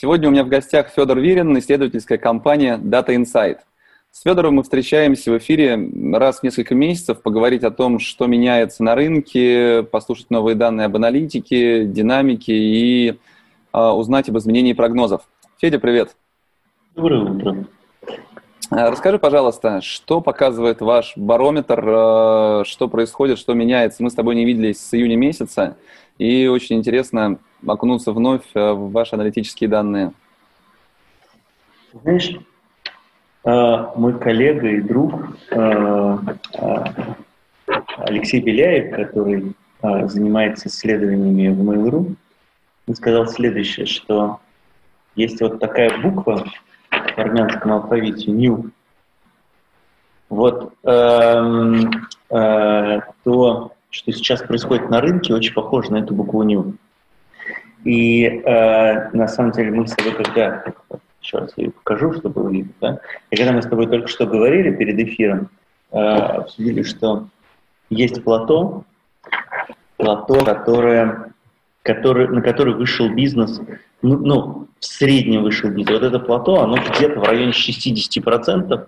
Сегодня у меня в гостях Федор Вирин, исследовательская компания Data Insight. С Федором мы встречаемся в эфире раз в несколько месяцев, поговорить о том, что меняется на рынке, послушать новые данные об аналитике, динамике и э, узнать об изменении прогнозов. Федя, привет. Доброе утро. А, расскажи, пожалуйста, что показывает ваш барометр, э, что происходит, что меняется. Мы с тобой не виделись с июня месяца, и очень интересно окунуться вновь э, в ваши аналитические данные? Знаешь, э, мой коллега и друг э, Алексей Беляев, который занимается исследованиями в Mail.ru, он сказал следующее, что есть вот такая буква в армянском алфавите «ню», вот э, э, то, что сейчас происходит на рынке, очень похоже на эту букву «ню». И э, на самом деле мы с тобой когда... Сейчас я ее покажу, чтобы вы видели. Да? И когда мы с тобой только что говорили перед эфиром, э, обсудили, что есть плато, плато, которое, которое, на которое вышел бизнес, ну, ну, в среднем вышел бизнес. Вот это плато, оно где-то в районе 60%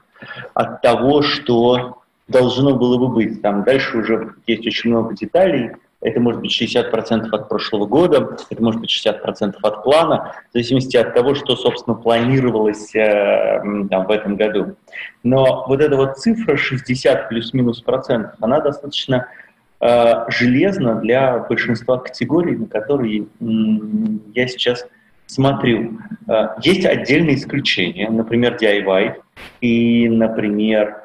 от того, что должно было бы быть. Там дальше уже есть очень много деталей, это может быть 60% от прошлого года, это может быть 60% от плана, в зависимости от того, что, собственно, планировалось э, там, в этом году. Но вот эта вот цифра 60 плюс-минус процентов, она достаточно э, железна для большинства категорий, на которые м, я сейчас смотрю. Э, есть отдельные исключения, например, DIY и, например,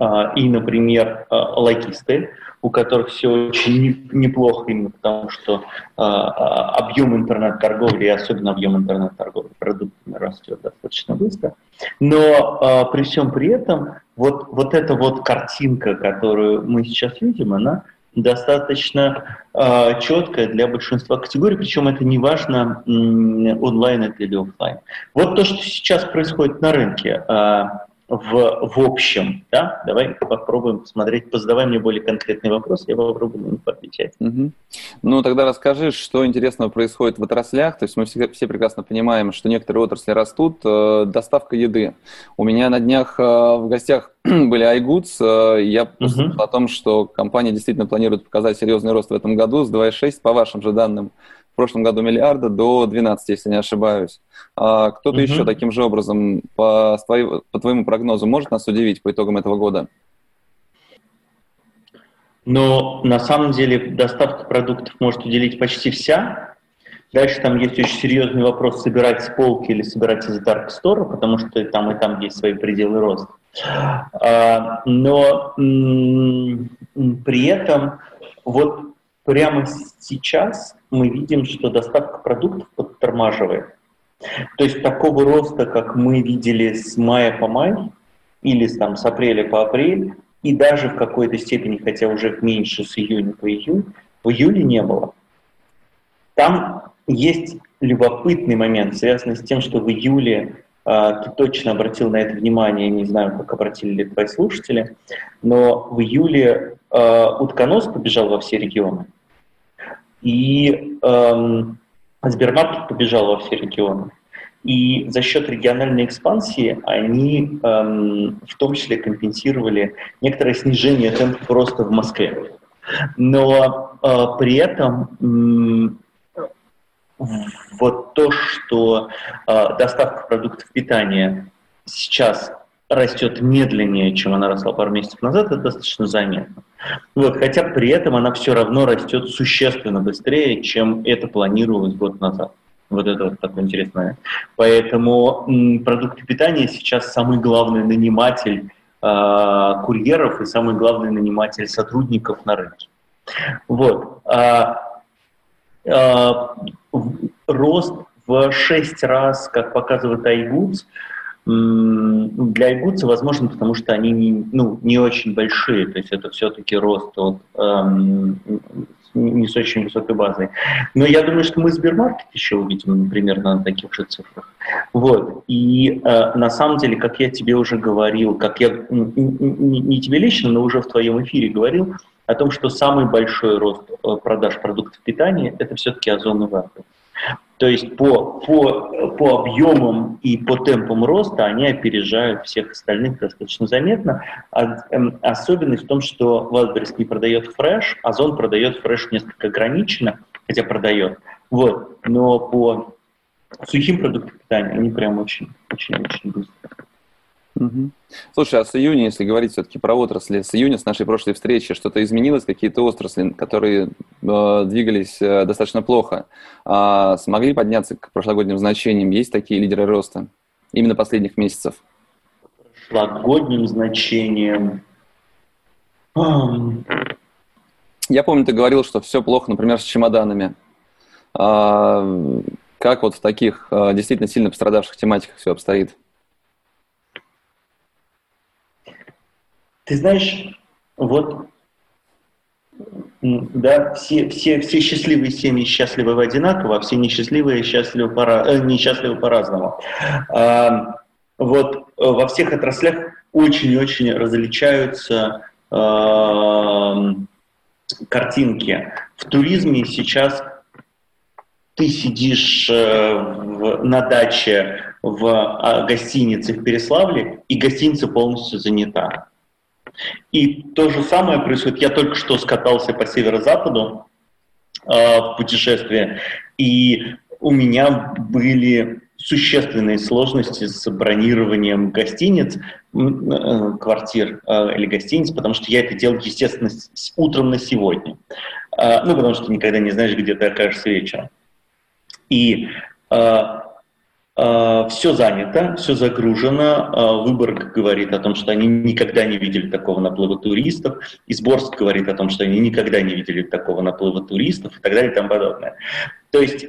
и, например, а, логисты, у которых все очень неплохо именно потому, что а, объем интернет-торговли, и особенно объем интернет-торговли продуктами растет достаточно быстро. Но при всем при этом вот, вот эта вот картинка, которую мы сейчас видим, она достаточно э, четкая для большинства категорий, причем это не важно, онлайн это или офлайн. Вот то, что сейчас происходит на рынке. Э, в, в общем, да, давай попробуем посмотреть, позадавай мне более конкретный вопрос, я попробую на них отвечать. Угу. Ну, тогда расскажи, что интересного происходит в отраслях, то есть мы все, все прекрасно понимаем, что некоторые отрасли растут, э, доставка еды. У меня на днях э, в гостях были iGoods, э, я угу. о том, что компания действительно планирует показать серьезный рост в этом году с 2,6, по вашим же данным, прошлом году миллиарда до 12, если не ошибаюсь. А кто-то угу. еще таким же образом, по, по твоему прогнозу, может нас удивить по итогам этого года? Но на самом деле доставка продуктов может уделить почти вся. Дальше там есть очень серьезный вопрос, собирать с полки или собирать из Dark Store, потому что там и там есть свои пределы роста. А, но при этом вот прямо сейчас мы видим, что доставка продуктов подтормаживает. То есть такого роста, как мы видели с мая по май, или там, с апреля по апрель, и даже в какой-то степени, хотя уже меньше с июня по июнь, в июле не было. Там есть любопытный момент, связанный с тем, что в июле ты точно обратил на это внимание, не знаю, как обратили ли твои слушатели, но в июле э, утконос побежал во все регионы. И эм, Сбермаркет побежал во все регионы. И за счет региональной экспансии они эм, в том числе компенсировали некоторое снижение темпов роста в Москве. Но э, при этом вот то, что э, доставка продуктов питания сейчас растет медленнее, чем она росла пару месяцев назад, это достаточно заметно. Вот, хотя при этом она все равно растет существенно быстрее, чем это планировалось год назад. Вот это вот такой интересный момент. Поэтому м, продукты питания сейчас самый главный наниматель э, курьеров и самый главный наниматель сотрудников на рынке. Вот. А рост в 6 раз, как показывает iGoods, для iGoods возможно, потому что они не, ну, не очень большие, то есть это все-таки рост от, эм, не с очень высокой базой. Но я думаю, что мы Сбермаркет еще увидим примерно на таких же цифрах. Вот. И э, на самом деле, как я тебе уже говорил, как я не, не тебе лично, но уже в твоем эфире говорил, о том, что самый большой рост э, продаж продуктов питания – это все-таки Озон. То есть по, по, по объемам и по темпам роста они опережают всех остальных достаточно заметно. А, эм, особенность в том, что Wildberries не продает фреш, Озон продает фреш несколько ограниченно, хотя продает. Вот. Но по сухим продуктам питания они прям очень, очень, очень быстро. Угу. Слушай, а с июня, если говорить все-таки про отрасли, с июня, с нашей прошлой встречи, что-то изменилось, какие-то отрасли, которые э, двигались э, достаточно плохо, э, смогли подняться к прошлогодним значениям? Есть такие лидеры роста именно последних месяцев? Прошлогодним значением... Я помню, ты говорил, что все плохо, например, с чемоданами. А, как вот в таких э, действительно сильно пострадавших тематиках все обстоит? Ты знаешь, вот да, все, все, все счастливые семьи счастливы одинаково, а все несчастливые счастливы, пора, э, несчастливы по-разному. А, вот э, во всех отраслях очень-очень различаются а, картинки. В туризме сейчас ты сидишь э, в, на даче в а, гостинице в Переславле, и гостиница полностью занята. И то же самое происходит. Я только что скатался по северо-западу э, в путешествие, и у меня были существенные сложности с бронированием гостиниц, э, квартир э, или гостиниц, потому что я это делал, естественно, с утром на сегодня. Э, ну, потому что никогда не знаешь, где ты окажешься вечером. И а, все занято, все загружено. А, Выборг говорит о том, что они никогда не видели такого наплыва туристов. Изборск говорит о том, что они никогда не видели такого наплыва туристов и так далее и тому подобное. То есть а,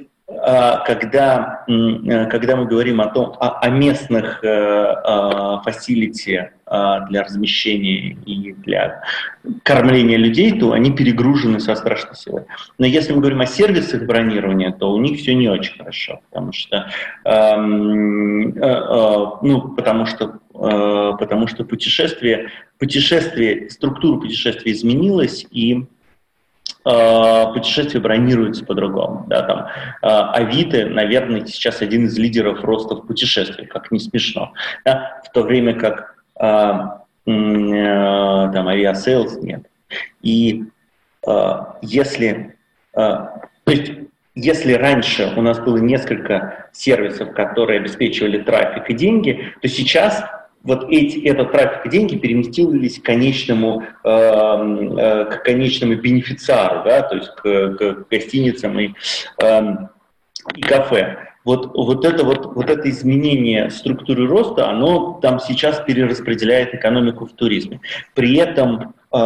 когда, э, когда мы говорим о том, о, о местных фасилити э, э, для размещения и для кормления людей, то они перегружены со страшной силой. Но если мы говорим о сервисах бронирования, то у них все не очень хорошо, потому что, эм, э, ну, потому что, потому что путешествие, путешествие, структура путешествия изменилась, и а, путешествия бронируются по-другому. Да, там, а, Авито, наверное, сейчас один из лидеров роста в путешествиях, как не смешно. Да, в то время как а, там, Aviasales нет. И если, то есть, если раньше у нас было несколько сервисов, которые обеспечивали трафик и деньги, то сейчас вот эти, этот трафик и деньги переместились к конечному, э, э, к конечному бенефициару, да, то есть к, к гостиницам и, э, и кафе. Вот, вот, это, вот, вот это изменение структуры роста, оно там сейчас перераспределяет экономику в туризме. При этом э,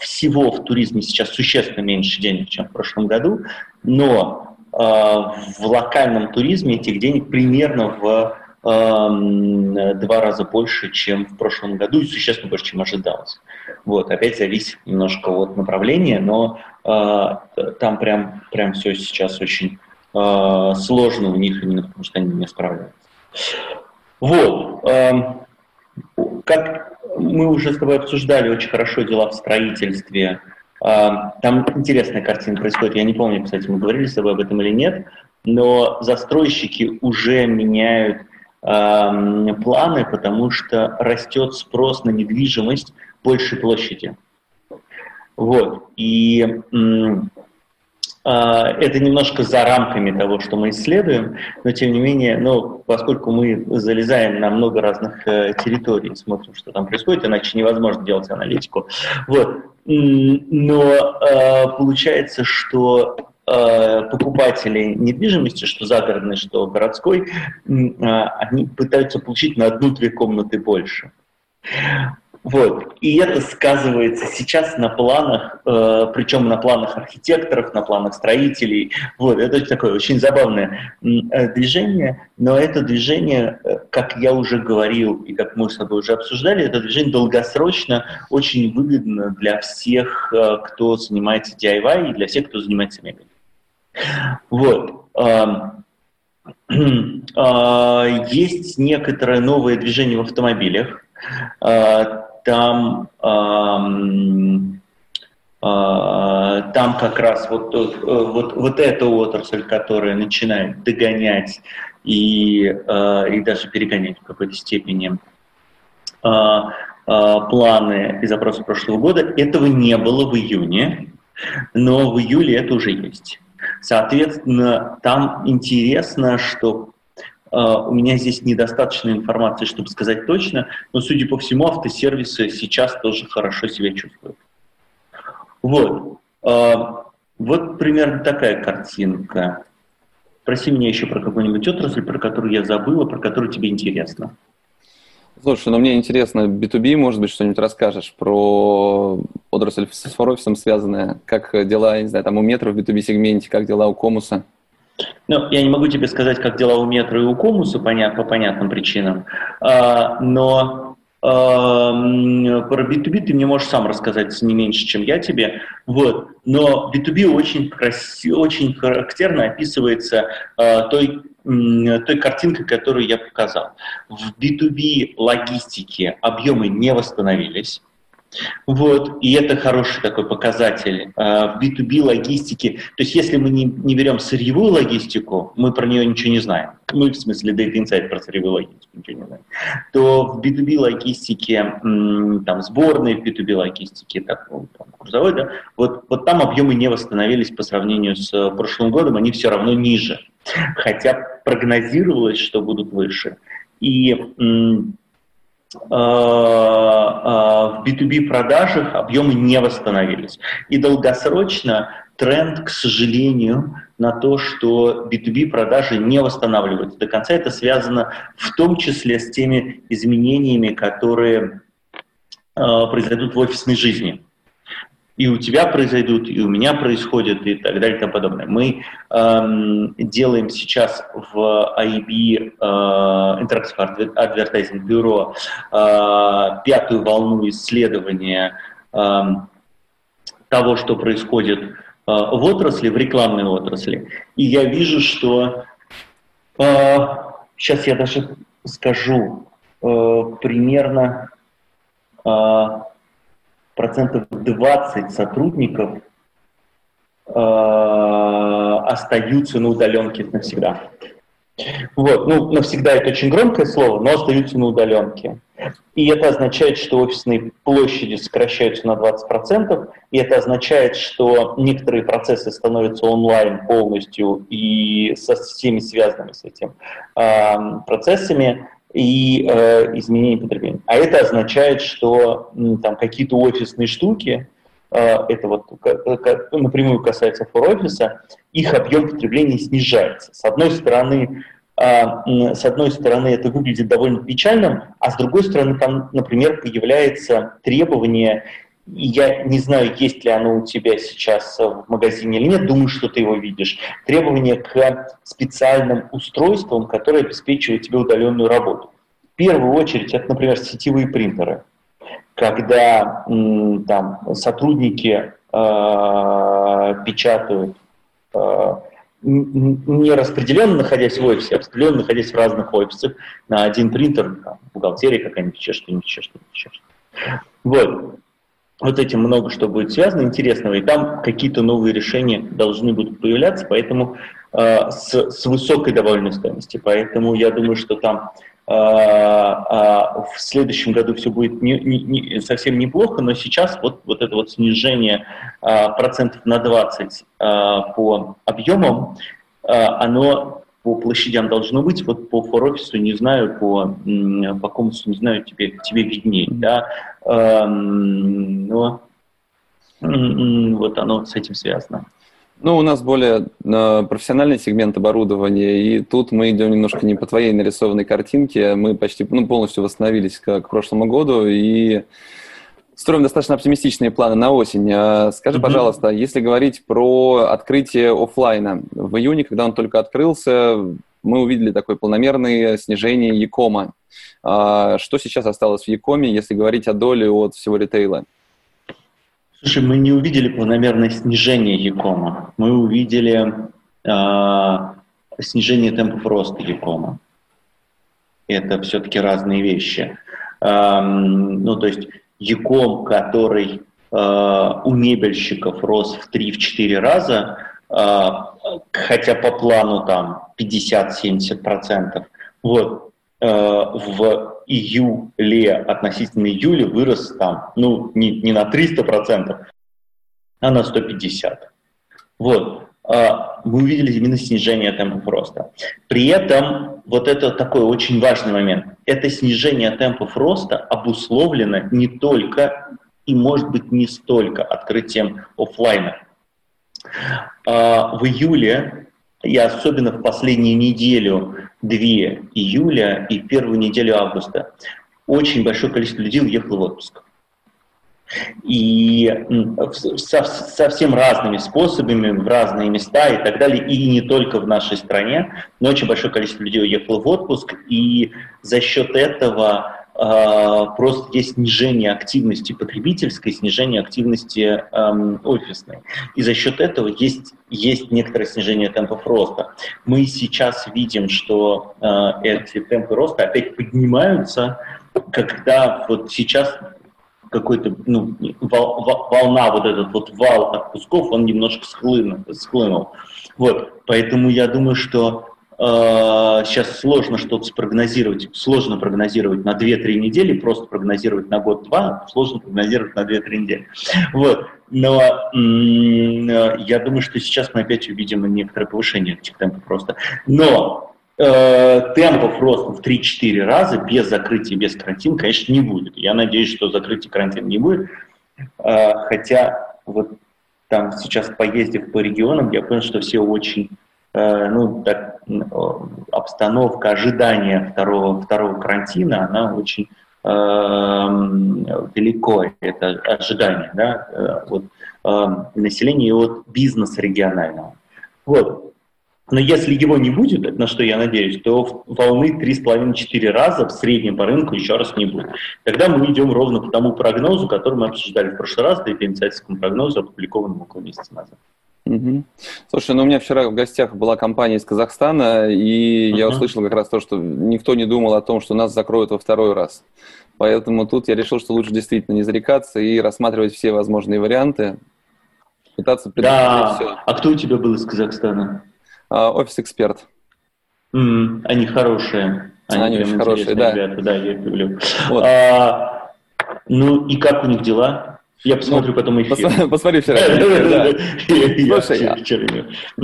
всего в туризме сейчас существенно меньше денег, чем в прошлом году, но э, в локальном туризме этих денег примерно в два раза больше, чем в прошлом году, и существенно больше, чем ожидалось. Вот, опять зависит немножко от направления, но э, там прям, прям все сейчас очень э, сложно у них, именно потому что они не справляются. Вот. Э, как мы уже с тобой обсуждали очень хорошо дела в строительстве, там интересная картина происходит. Я не помню, кстати, мы говорили с тобой об этом или нет, но застройщики уже меняют планы, потому что растет спрос на недвижимость большей площади. Вот. И э, это немножко за рамками того, что мы исследуем, но тем не менее, ну, поскольку мы залезаем на много разных э, территорий, смотрим, что там происходит, иначе невозможно делать аналитику. Вот. Но э, получается, что Э, покупателей недвижимости, что загородной, что городской, э, они пытаются получить на одну-две комнаты больше. Вот. И это сказывается сейчас на планах, э, причем на планах архитекторов, на планах строителей. Вот. Это такое очень забавное движение, но это движение, как я уже говорил и как мы с тобой уже обсуждали, это движение долгосрочно очень выгодно для всех, кто занимается DIY и для всех, кто занимается мебелью. Вот. Э, есть некоторое новое движение в автомобилях. Э, там, там как раз вот, э, вот, вот эта отрасль, которая начинает догонять и, и даже перегонять в какой-то степени планы и запросы прошлого года. Этого не было в июне, но в июле это уже есть. Соответственно, там интересно, что Uh, у меня здесь недостаточно информации, чтобы сказать точно, но, судя по всему, автосервисы сейчас тоже хорошо себя чувствуют. Вот. Uh, вот примерно такая картинка. Проси меня еще про какую-нибудь отрасль, про которую я забыла, про которую тебе интересно. Слушай, ну мне интересно, B2B, может быть, что-нибудь расскажешь про отрасль с форофисом связанная, как дела, не знаю, там у метро в B2B-сегменте, как дела у комуса? Ну, я не могу тебе сказать, как дела у метро и у комуса, понят, по понятным причинам, а, но про B2B ты мне можешь сам рассказать не меньше, чем я тебе. Вот. Но B2B очень, красиво, очень характерно описывается э, той, э, той картинкой, которую я показал. В B2B логистике объемы не восстановились. Вот, и это хороший такой показатель. А, в B2B логистике, то есть если мы не, не берем сырьевую логистику, мы про нее ничего не знаем. Мы, в смысле, Data Insight про сырьевую логистику ничего не знаем. То в B2B логистике, там, сборной, в B2B логистике, так, ну, там, грузовой, да, вот, вот там объемы не восстановились по сравнению с э, прошлым годом, они все равно ниже. Хотя прогнозировалось, что будут выше. И Э, э, в B2B продажах объемы не восстановились. И долгосрочно тренд, к сожалению, на то, что B2B продажи не восстанавливаются до конца. Это связано в том числе с теми изменениями, которые э, произойдут в офисной жизни и у тебя произойдут, и у меня происходят, и так далее и тому подобное. Мы эм, делаем сейчас в IB, э, Interactive Advertising Bureau, э, пятую волну исследования э, того, что происходит э, в отрасли, в рекламной отрасли. И я вижу, что э, сейчас я даже скажу э, примерно э, процентов 20 сотрудников э, остаются на удаленке навсегда. Вот, ну, навсегда это очень громкое слово, но остаются на удаленке. И это означает, что офисные площади сокращаются на 20%, и это означает, что некоторые процессы становятся онлайн полностью и со всеми связанными с этим э, процессами и э, изменение потребления. А это означает, что там какие-то офисные штуки, э, это вот как, напрямую касается фор-офиса, их объем потребления снижается. С одной стороны, э, с одной стороны, это выглядит довольно печальным, а с другой стороны, там, например, появляется требование я не знаю, есть ли оно у тебя сейчас в магазине или нет, думаю, что ты его видишь. Требования к специальным устройствам, которые обеспечивают тебе удаленную работу. В первую очередь, это, например, сетевые принтеры. Когда там, сотрудники э, печатают э, не распределенно находясь в офисе, а распределенно находясь в разных офисах, на один принтер, там, бухгалтерия какая-нибудь, еще что-нибудь, еще что-нибудь. Вот вот этим много что будет связано интересного, и там какие-то новые решения должны будут появляться, поэтому э, с, с высокой добавленной стоимостью. Поэтому я думаю, что там э, э, в следующем году все будет не, не, не, совсем неплохо, но сейчас вот, вот это вот снижение э, процентов на 20 э, по объемам, э, оно по площадям должно быть, вот по фор-офису не знаю, по, по комнату не знаю, тебе, тебе виднее, да, эм, но вот оно с этим связано. Ну, у нас более э, профессиональный сегмент оборудования, и тут мы идем немножко не по твоей нарисованной картинке. Мы почти ну, полностью восстановились к, к прошлому году и строим достаточно оптимистичные планы на осень. Э, скажи, mm-hmm. пожалуйста, если говорить про открытие офлайна, в июне, когда он только открылся, мы увидели такое планомерное снижение Якома. Э, что сейчас осталось в Якоме, если говорить о доле от всего ритейла? Слушай, мы не увидели планомерное снижение Якома. Мы увидели э, снижение темпов роста Якома. Это все-таки разные вещи. Э, ну, то есть Яком, который э, у мебельщиков рос в 3-4 раза, э, хотя по плану там 50-70%, вот, э, в июле относительно июля вырос там, ну, не, не на 300%, а на 150%. Вот. А, мы увидели именно снижение темпов роста. При этом, вот это такой очень важный момент, это снижение темпов роста обусловлено не только и, может быть, не столько открытием офлайна. А, в июле, и особенно в последнюю неделю 2 июля и первую неделю августа очень большое количество людей уехало в отпуск. И со, совсем разными способами, в разные места и так далее, и не только в нашей стране, но очень большое количество людей уехало в отпуск, и за счет этого а, просто есть снижение активности потребительской, снижение активности эм, офисной. И за счет этого есть, есть некоторое снижение темпов роста. Мы сейчас видим, что э, эти темпы роста опять поднимаются, когда вот сейчас какой-то ну, волна, вот этот вот вал отпусков, он немножко схлынул. схлынул. Вот. Поэтому я думаю, что Э, сейчас сложно что-то спрогнозировать, сложно прогнозировать на 2-3 недели, просто прогнозировать на год-два, сложно прогнозировать на 2-3 недели. Вот. Но э, я думаю, что сейчас мы опять увидим некоторое повышение этих темпов роста. Но э, темпов роста в 3-4 раза без закрытия, без карантина, конечно, не будет. Я надеюсь, что закрытия карантина не будет. Э, хотя вот там сейчас поездив по регионам, я понял, что все очень Э, ну, так, обстановка ожидания второго, второго карантина, она очень э, велико, это ожидание да, э, от э, населения и от бизнеса регионального. Вот. Но если его не будет, на что я надеюсь, то волны 3,5-4 раза в среднем по рынку еще раз не будет. Тогда мы идем ровно по тому прогнозу, который мы обсуждали в прошлый раз, да и по инициативному прогнозу, опубликованному около месяца назад. Угу. Слушай, ну у меня вчера в гостях была компания из Казахстана, и uh-huh. я услышал как раз то, что никто не думал о том, что нас закроют во второй раз. Поэтому тут я решил, что лучше действительно не зарекаться и рассматривать все возможные варианты, пытаться да. все. А кто у тебя был из Казахстана? А, офис-эксперт. Mm, они хорошие. Они, они очень хорошие, да. Ребята, да, я их люблю. Вот. А, ну и как у них дела? Я посмотрю ну, потом эфир. Пос, посмотри вчера. Слушай,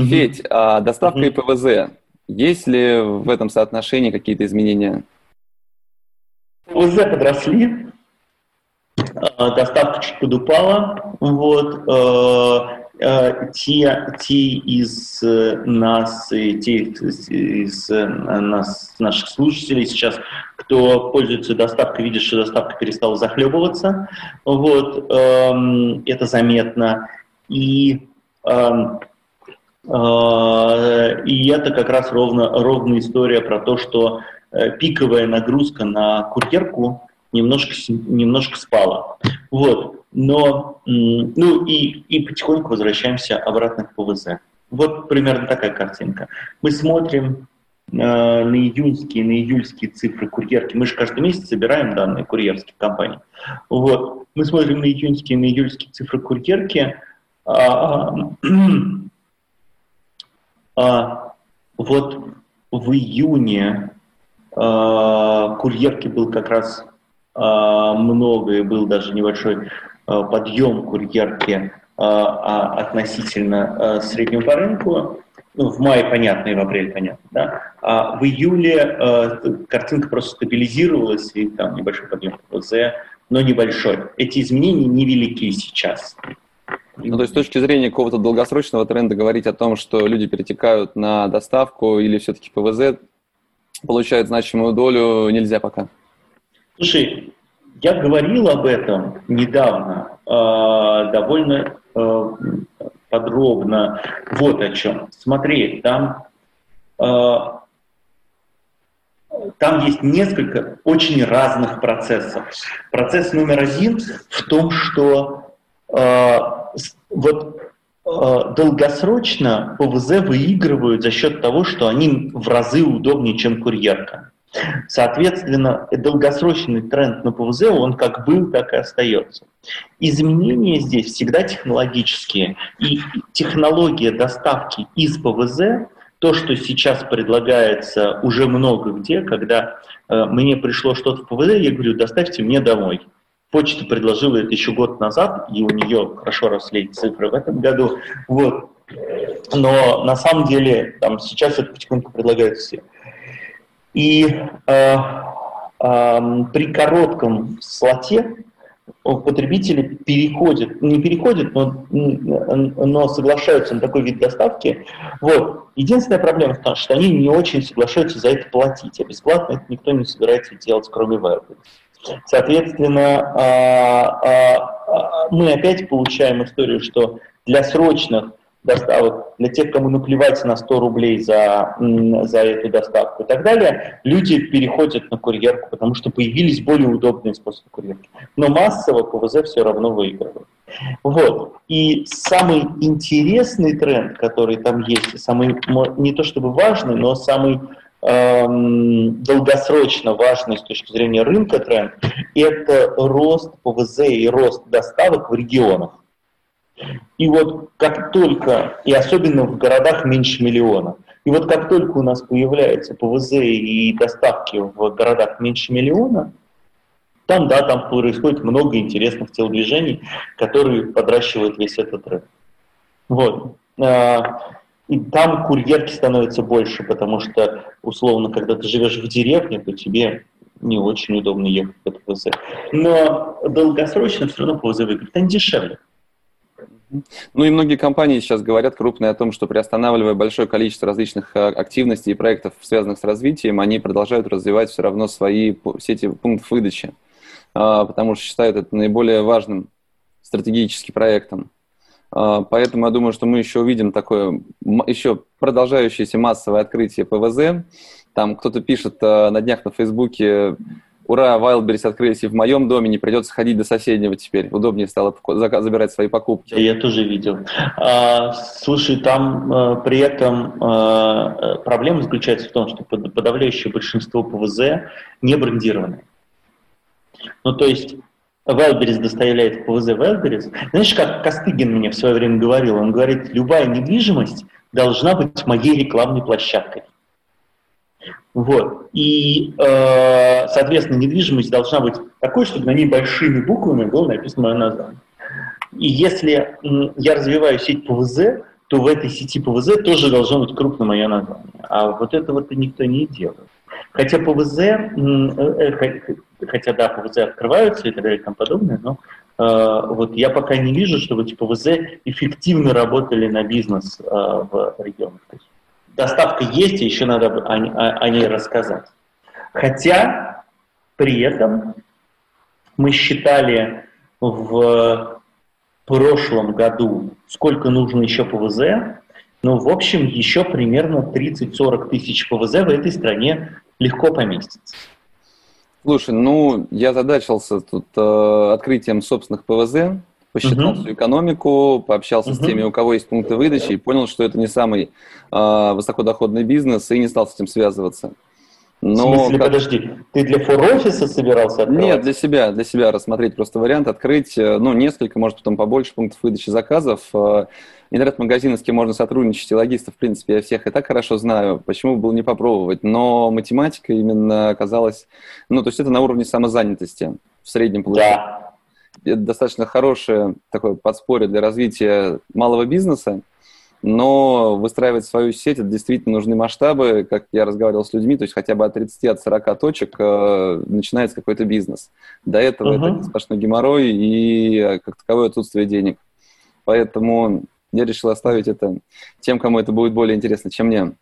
Федь, а доставка и ПВЗ, есть ли в этом соотношении какие-то изменения? ПВЗ подросли, а, доставка чуть подупала, вот, те, те из э, нас, те из э, нас, наших слушателей сейчас, кто пользуется доставкой, видит, что доставка перестала захлебываться. Вот, эм, это заметно. И, эм, и это как раз ровно, ровная история про то, что пиковая нагрузка на курьерку немножко, немножко спала. Вот. Но, ну и, и потихоньку возвращаемся обратно к ПВЗ. Вот примерно такая картинка. Мы смотрим э, на июньские, на июльские цифры курьерки. Мы же каждый месяц собираем данные курьерских компаний. Вот. Мы смотрим на июньские, на июльские цифры курьерки. А, а, вот в июне а, курьерки был как раз а, много, и был даже небольшой а, подъем курьерки а, относительно среднего по рынку. Ну, в мае понятно, и в апреле понятно, да. А в июле картинка просто стабилизировалась, и там небольшой подъем ПЗ, но небольшой. Эти изменения невелики сейчас. Ну, то есть с точки зрения какого-то долгосрочного тренда говорить о том, что люди перетекают на доставку или все-таки ПВЗ получают значимую долю, нельзя пока. Слушай, я говорил об этом недавно, э, довольно э, подробно. Вот о чем. Смотри, там, э, там есть несколько очень разных процессов. Процесс номер один в том, что э, вот э, долгосрочно ПВЗ выигрывают за счет того, что они в разы удобнее, чем курьерка. Соответственно, долгосрочный тренд на ПВЗ, он как был, так и остается. Изменения здесь всегда технологические. И технология доставки из ПВЗ, то, что сейчас предлагается уже много где, когда э, мне пришло что-то в ПВЗ, я говорю, доставьте мне домой. Почта предложила это еще год назад, и у нее хорошо росли цифры в этом году. Вот. Но на самом деле там, сейчас это потихоньку предлагают все. И э, э, при коротком слоте потребители переходят, не переходят, но, но соглашаются на такой вид доставки. Вот. Единственная проблема в том, что они не очень соглашаются за это платить, а бесплатно это никто не собирается делать, кроме Wildberries. Соответственно, а, а, мы опять получаем историю, что для срочных доставок, для тех, кому наплевать на 100 рублей за, за эту доставку и так далее, люди переходят на курьерку, потому что появились более удобные способы курьерки. Но массово ПВЗ все равно выигрывает. Вот. И самый интересный тренд, который там есть, самый не то чтобы важный, но самый эм, долгосрочно важный с точки зрения рынка тренд, это рост ПВЗ и рост доставок в регионах. И вот как только, и особенно в городах меньше миллиона, и вот как только у нас появляются ПВЗ и доставки в городах меньше миллиона, там, да, там происходит много интересных телодвижений, которые подращивают весь этот рынок. Вот. А, и там курьерки становятся больше, потому что, условно, когда ты живешь в деревне, то тебе не очень удобно ехать по ПВЗ. Но долгосрочно все равно ПВЗ выиграет. Они дешевле. Ну и многие компании сейчас говорят крупные о том, что приостанавливая большое количество различных э, активностей и проектов, связанных с развитием, они продолжают развивать все равно свои сети пунктов выдачи, а, потому что считают это наиболее важным стратегическим проектом. А, поэтому я думаю, что мы еще увидим такое еще продолжающееся массовое открытие ПВЗ. Там кто-то пишет э, на днях на Фейсбуке ура, Wildberries открылись и в моем доме, не придется ходить до соседнего теперь. Удобнее стало забирать свои покупки. Я тоже видел. А, слушай, там а, при этом а, проблема заключается в том, что подавляющее большинство ПВЗ не брендированы. Ну, то есть Wildberries доставляет ПВЗ Wildberries. Знаешь, как Костыгин мне в свое время говорил? Он говорит, любая недвижимость должна быть моей рекламной площадкой. Вот. И, э, соответственно, недвижимость должна быть такой, чтобы на ней большими буквами было написано мое название. И если я развиваю сеть ПВЗ, то в этой сети ПВЗ тоже должно быть крупно мое название. А вот этого -то никто не делает. Хотя ПВЗ, э, э, хотя да, ПВЗ открываются и так далее и тому подобное, но вот я пока не вижу, чтобы эти ПВЗ эффективно работали на бизнес в регионах доставка есть, и еще надо о, о, о ней рассказать. Хотя при этом мы считали в прошлом году, сколько нужно еще ПВЗ, ну, в общем, еще примерно 30-40 тысяч ПВЗ в этой стране легко поместится. Слушай, ну, я задачился тут э, открытием собственных ПВЗ посчитал uh-huh. всю экономику, пообщался uh-huh. с теми, у кого есть пункты выдачи, и понял, что это не самый э, высокодоходный бизнес, и не стал с этим связываться. Но, в смысле, как... подожди, ты для фор-офиса собирался открывать? Нет, для себя, для себя рассмотреть просто вариант, открыть, э, ну, несколько, может, потом побольше пунктов выдачи заказов. Э, интернет-магазины, с кем можно сотрудничать, и логистов, в принципе, я всех и так хорошо знаю, почему бы было не попробовать. Но математика именно оказалась, ну, то есть это на уровне самозанятости в среднем получается. Да это достаточно хорошее такое подспорье для развития малого бизнеса, но выстраивать свою сеть, это действительно нужны масштабы, как я разговаривал с людьми, то есть хотя бы от 30, от 40 точек э, начинается какой-то бизнес. До этого uh-huh. это сплошной геморрой и э, как таковое отсутствие денег. поэтому я решил оставить это тем, кому это будет более интересно, чем мне.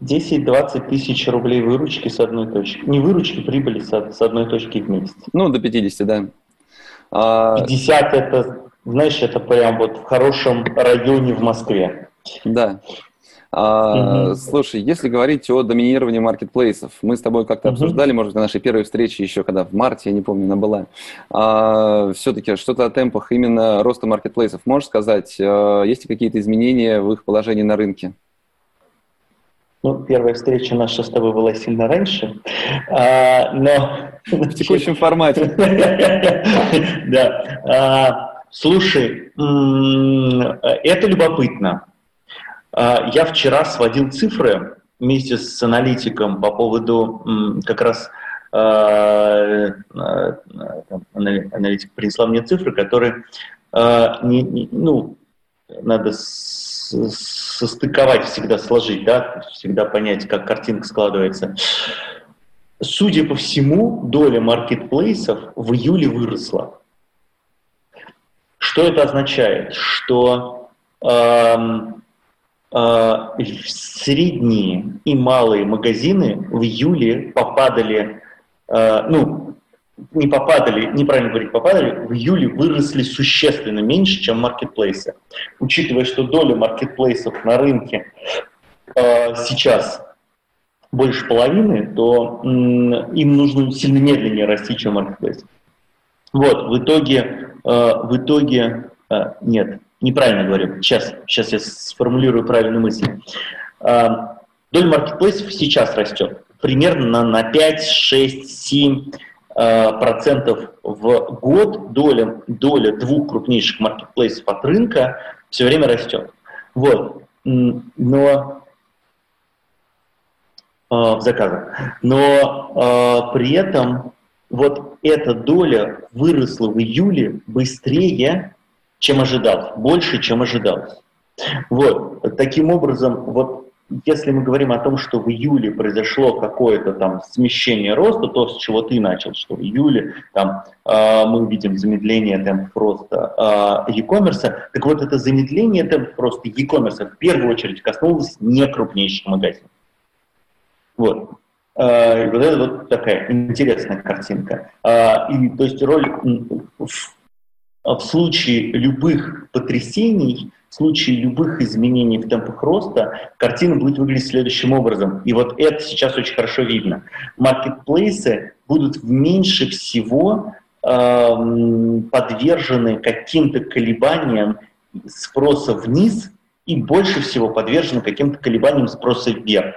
10-20 тысяч рублей выручки с одной точки. Не выручки, прибыли с, с одной точки в месяц. Ну, до 50, да. 50 а... это, знаешь, это прям вот в хорошем районе в Москве. Да. А, угу. Слушай, если говорить о доминировании маркетплейсов, мы с тобой как-то угу. обсуждали, может, на нашей первой встрече еще, когда в марте, я не помню, она была, а, все-таки что-то о темпах именно роста маркетплейсов. Можешь сказать, а, есть ли какие-то изменения в их положении на рынке? Ну, первая встреча наша с тобой была сильно раньше, а, но... В текущем формате. Да. А, слушай, это любопытно. А, я вчера сводил цифры вместе с аналитиком по поводу как раз аналитик принесла мне цифры, которые не, ну, надо состыковать, всегда сложить, да, всегда понять, как картинка складывается. Судя по всему, доля маркетплейсов в июле выросла. Что это означает? Что э, э, средние и малые магазины в июле попадали, э, ну, не попадали, неправильно говорить, попадали, в июле выросли существенно меньше, чем маркетплейсы. Учитывая, что доля маркетплейсов на рынке э, сейчас больше половины, то э, им нужно сильно медленнее расти, чем маркетплейсы. Вот, в итоге, э, в итоге, э, нет, неправильно говорю, сейчас, сейчас я сформулирую правильную мысль. Э, доля маркетплейсов сейчас растет примерно на, на 5, 6, 7 Э, процентов в год доля, доля двух крупнейших маркетплейсов от рынка все время растет. Вот. Но э, в заказах. Но э, при этом вот эта доля выросла в июле быстрее, чем ожидалось, больше, чем ожидалось. Вот. Таким образом, вот если мы говорим о том, что в июле произошло какое-то там смещение роста, то, с чего ты начал, что в июле там э, мы видим замедление темпов роста э, e-commerce, так вот это замедление темпов роста e-commerce в первую очередь коснулось не крупнейших магазинов. Вот. Э, вот это вот такая интересная картинка. Э, и, то есть роль в случае любых потрясений в случае любых изменений в темпах роста картина будет выглядеть следующим образом. И вот это сейчас очень хорошо видно. Маркетплейсы будут меньше всего э, подвержены каким-то колебаниям спроса вниз и больше всего подвержены каким-то колебаниям спроса вверх.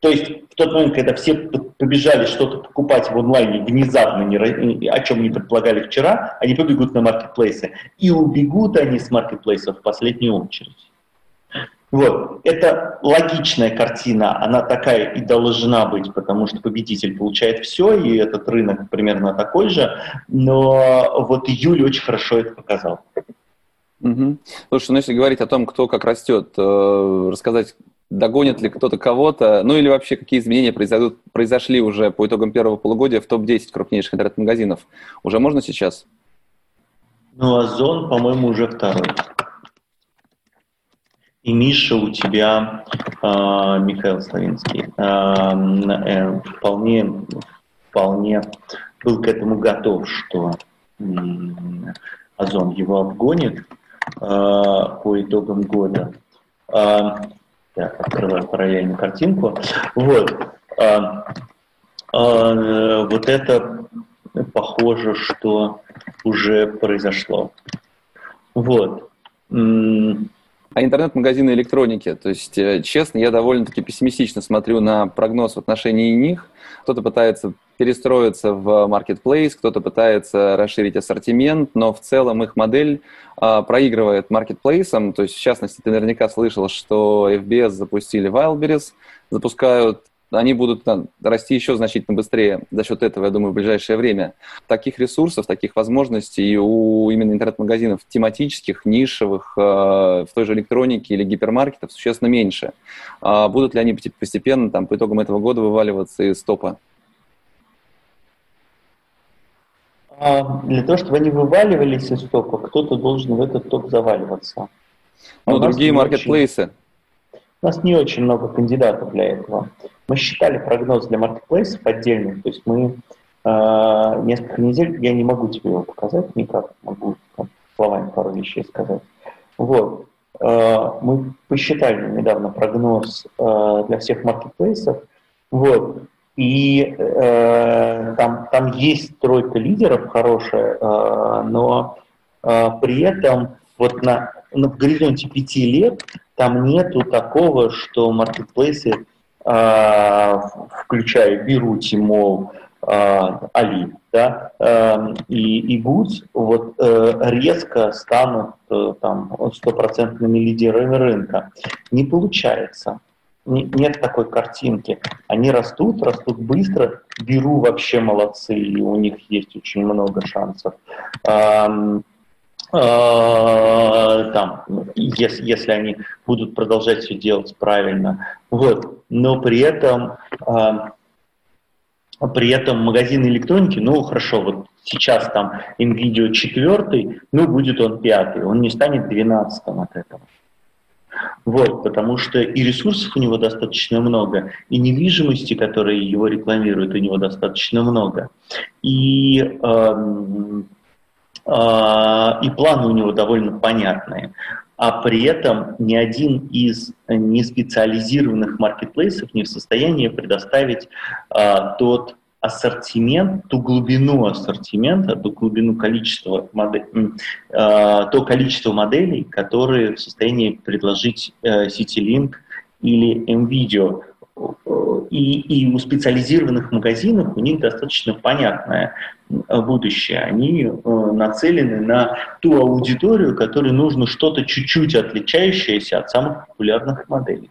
То есть в тот момент, когда все побежали что-то покупать в онлайне внезапно, не, о чем не предполагали вчера, они побегут на маркетплейсы. И убегут они с маркетплейсов в последнюю очередь. Вот. Это логичная картина, она такая и должна быть, потому что победитель получает все, и этот рынок примерно такой же, но вот июль очень хорошо это показал. Угу. Слушай, ну если говорить о том, кто как растет, э, рассказать догонит ли кто-то кого-то, ну или вообще какие изменения произойдут, произошли уже по итогам первого полугодия в топ-10 крупнейших интернет-магазинов. Уже можно сейчас? Ну, Озон, по-моему, уже второй. И Миша у тебя, э, Михаил Славинский, э, э, вполне, вполне был к этому готов, что э, его обгонит э, по итогам года. Э, я открываю параллельно картинку. Вот. А, а, вот это похоже, что уже произошло. Вот. А интернет-магазины электроники, то есть, э, честно, я довольно-таки пессимистично смотрю на прогноз в отношении них. Кто-то пытается перестроиться в marketplace, кто-то пытается расширить ассортимент, но в целом их модель а, проигрывает маркетплейсам. То есть, в частности, ты наверняка слышал, что FBS запустили Wildberries, запускают они будут там, расти еще значительно быстрее за счет этого, я думаю, в ближайшее время. Таких ресурсов, таких возможностей у именно интернет-магазинов тематических, нишевых, э, в той же электронике или гипермаркетов существенно меньше. А будут ли они постепенно там, по итогам этого года вываливаться из топа? А, для того, чтобы они вываливались из топа, кто-то должен в этот топ заваливаться. Ну, другие маркетплейсы. У нас не очень много кандидатов для этого. Мы считали прогноз для маркетплейсов отдельных, то есть мы э, несколько недель, я не могу тебе его показать никак, могу там, словами пару вещей сказать. Вот. Э, мы посчитали недавно прогноз э, для всех маркетплейсов, вот. И э, там, там есть тройка лидеров хорошая, э, но э, при этом вот на, на в горизонте пяти лет там нету такого, что маркетплейсы, э, включая Беру, Тимол, э, Али, да, э, и, и Гудс, вот э, резко станут э, там стопроцентными лидерами рынка. Не получается нет такой картинки. Они растут, растут быстро. Беру вообще молодцы, и у них есть очень много шансов. А, там, если, они будут продолжать все делать правильно. Вот. Но при этом, при этом магазин электроники, ну хорошо, вот сейчас там NVIDIA четвертый, ну будет он пятый, он не станет двенадцатым от этого. Вот, потому что и ресурсов у него достаточно много, и недвижимости, которые его рекламируют, у него достаточно много. И, э, э, и планы у него довольно понятные. А при этом ни один из неспециализированных маркетплейсов не в состоянии предоставить э, тот ассортимент, ту глубину ассортимента, ту глубину количества моделей, э, то количество моделей, которые в состоянии предложить э, CityLink или MVideo. И, и у специализированных магазинов у них достаточно понятное будущее. Они э, нацелены на ту аудиторию, которой нужно что-то чуть-чуть отличающееся от самых популярных моделей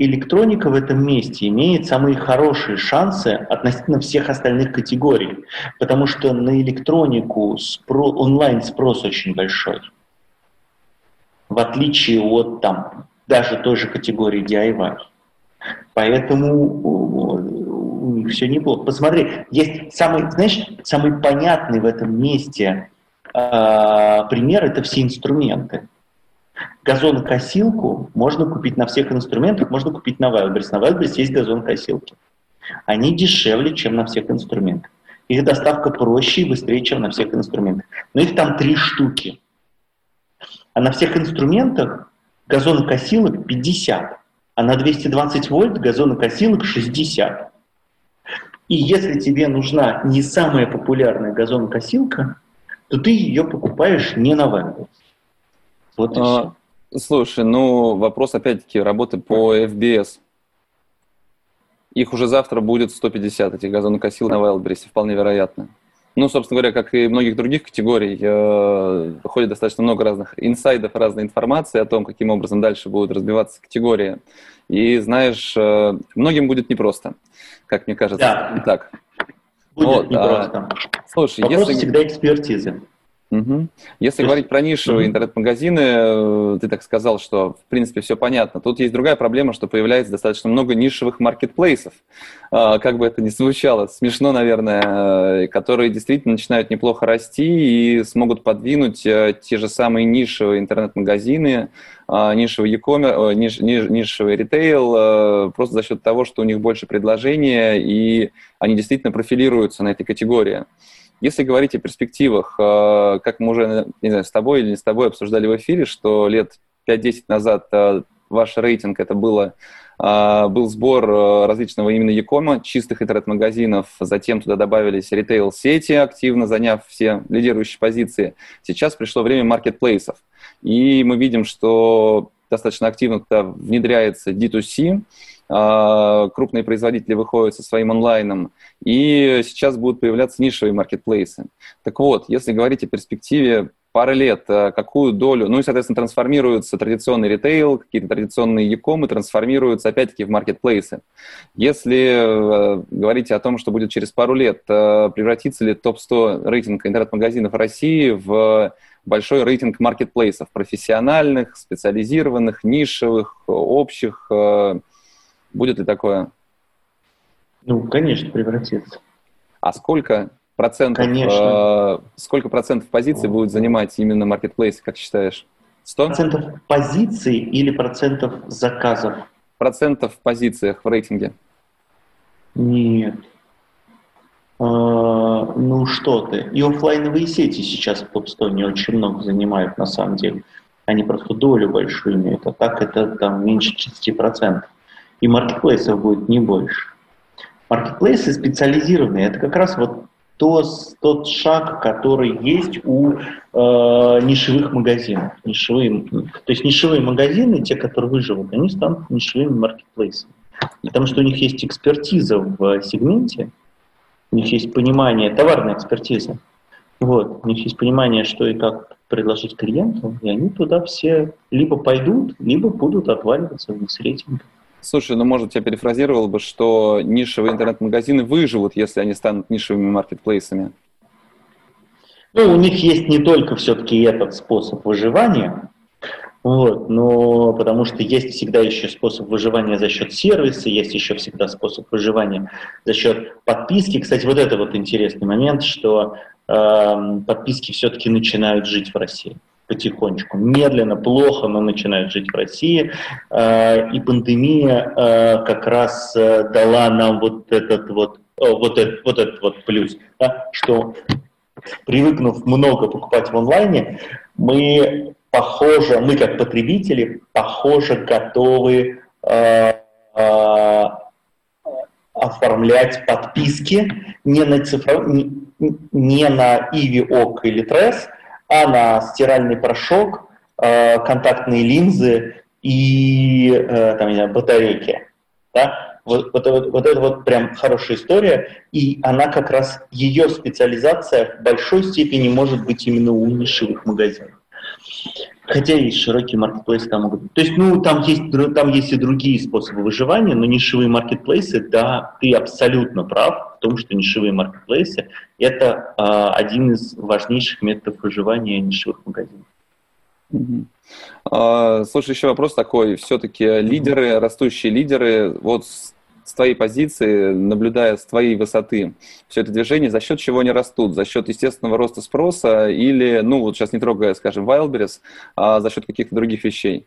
электроника в этом месте имеет самые хорошие шансы относительно всех остальных категорий, потому что на электронику спро, онлайн спрос очень большой. В отличие от там, даже той же категории DIY. Поэтому все неплохо. Посмотри, есть самый, знаешь, самый понятный в этом месте э, пример – это все инструменты. Газонокосилку можно купить на всех инструментах, можно купить на Wildberries. На Wildberries есть газонокосилки. Они дешевле, чем на всех инструментах. Их доставка проще и быстрее, чем на всех инструментах. Но их там три штуки. А на всех инструментах газонокосилок 50, а на 220 вольт газонокосилок 60. И если тебе нужна не самая популярная газонокосилка, то ты ее покупаешь не на Wildberries. Вот и а, все. Слушай, ну вопрос опять-таки работы по FBS. Их уже завтра будет 150, этих газонокосил на Wildberries, вполне вероятно. Ну, собственно говоря, как и многих других категорий, э, достаточно много разных инсайдов, разной информации о том, каким образом дальше будут разбиваться категории. И знаешь, э, многим будет непросто, как мне кажется. Да. Так. Будет вот, непросто. А, слушай, Вопрос если... всегда экспертизы. Угу. Если говорить про нишевые угу. интернет-магазины, э, ты так сказал, что в принципе все понятно. Тут есть другая проблема, что появляется достаточно много нишевых маркетплейсов, а, как бы это ни звучало, смешно, наверное, э, которые действительно начинают неплохо расти и смогут подвинуть э, те же самые нишевые интернет-магазины, а, нишевый e-commerce, ниш, ниш, нишевый ритейл, просто за счет того, что у них больше предложения и они действительно профилируются на этой категории. Если говорить о перспективах, э, как мы уже, не знаю, с тобой или не с тобой обсуждали в эфире, что лет 5-10 назад э, ваш рейтинг это было э, был сбор различного именно Якома, чистых интернет-магазинов, затем туда добавились ритейл-сети, активно заняв все лидирующие позиции. Сейчас пришло время маркетплейсов, и мы видим, что достаточно активно туда внедряется D2C, а, крупные производители выходят со своим онлайном, и сейчас будут появляться нишевые маркетплейсы. Так вот, если говорить о перспективе пары лет, а, какую долю, ну и, соответственно, трансформируется традиционный ритейл, какие-то традиционные якомы трансформируются опять-таки в маркетплейсы. Если э, говорить о том, что будет через пару лет, э, превратится ли топ-100 рейтинг интернет-магазинов России в большой рейтинг маркетплейсов, профессиональных, специализированных, нишевых, общих, э, Будет ли такое? Ну, конечно, превратится. А сколько процентов, Конечно. Э, сколько процентов позиций будет занимать именно маркетплейс, как считаешь? 100? Процентов позиций или процентов заказов? Процентов в позициях в рейтинге. Нет. А, ну что ты. И офлайновые сети сейчас в топ-100 не очень много занимают на самом деле. Они просто долю большую имеют, а так это там меньше 30%. И маркетплейсов будет не больше. Маркетплейсы специализированные, это как раз вот то, тот шаг, который есть у э, нишевых магазинов. Нишевые, то есть нишевые магазины, те, которые выживут, они станут нишевыми маркетплейсами. Потому что у них есть экспертиза в сегменте, у них есть понимание, товарная экспертиза. Вот, у них есть понимание, что и как предложить клиенту, и они туда все либо пойдут, либо будут отваливаться вниз рейтинга. Слушай, ну, может, я перефразировал бы, что нишевые интернет-магазины выживут, если они станут нишевыми маркетплейсами. Ну, у них есть не только все-таки этот способ выживания, вот, но потому что есть всегда еще способ выживания за счет сервиса, есть еще всегда способ выживания за счет подписки. Кстати, вот это вот интересный момент, что э, подписки все-таки начинают жить в России потихонечку, медленно, плохо, но начинают жить в России. Э, и пандемия э, как раз э, дала нам вот этот вот, вот этот, вот этот вот плюс, да, что привыкнув много покупать в онлайне, мы похоже, мы как потребители, похоже, готовы э, оформлять подписки не на, цифров... не на Иви, ОК или Трес, а на стиральный порошок, э, контактные линзы и э, там, не знаю, батарейки. Да? Вот, вот, вот, вот это вот прям хорошая история, и она как раз, ее специализация в большой степени может быть именно у нишевых магазинов. Хотя есть широкие маркетплейсы там могут быть. То есть, ну, там есть, там есть и другие способы выживания, но нишевые маркетплейсы, да, ты абсолютно прав в том, что нишевые маркетплейсы – это э, один из важнейших методов выживания нишевых магазинов. А, слушай, еще вопрос такой. Все-таки лидеры, растущие лидеры, вот твоей позиции, наблюдая с твоей высоты все это движение, за счет чего они растут? За счет естественного роста спроса или, ну вот сейчас не трогая, скажем, Wildberries, а за счет каких-то других вещей?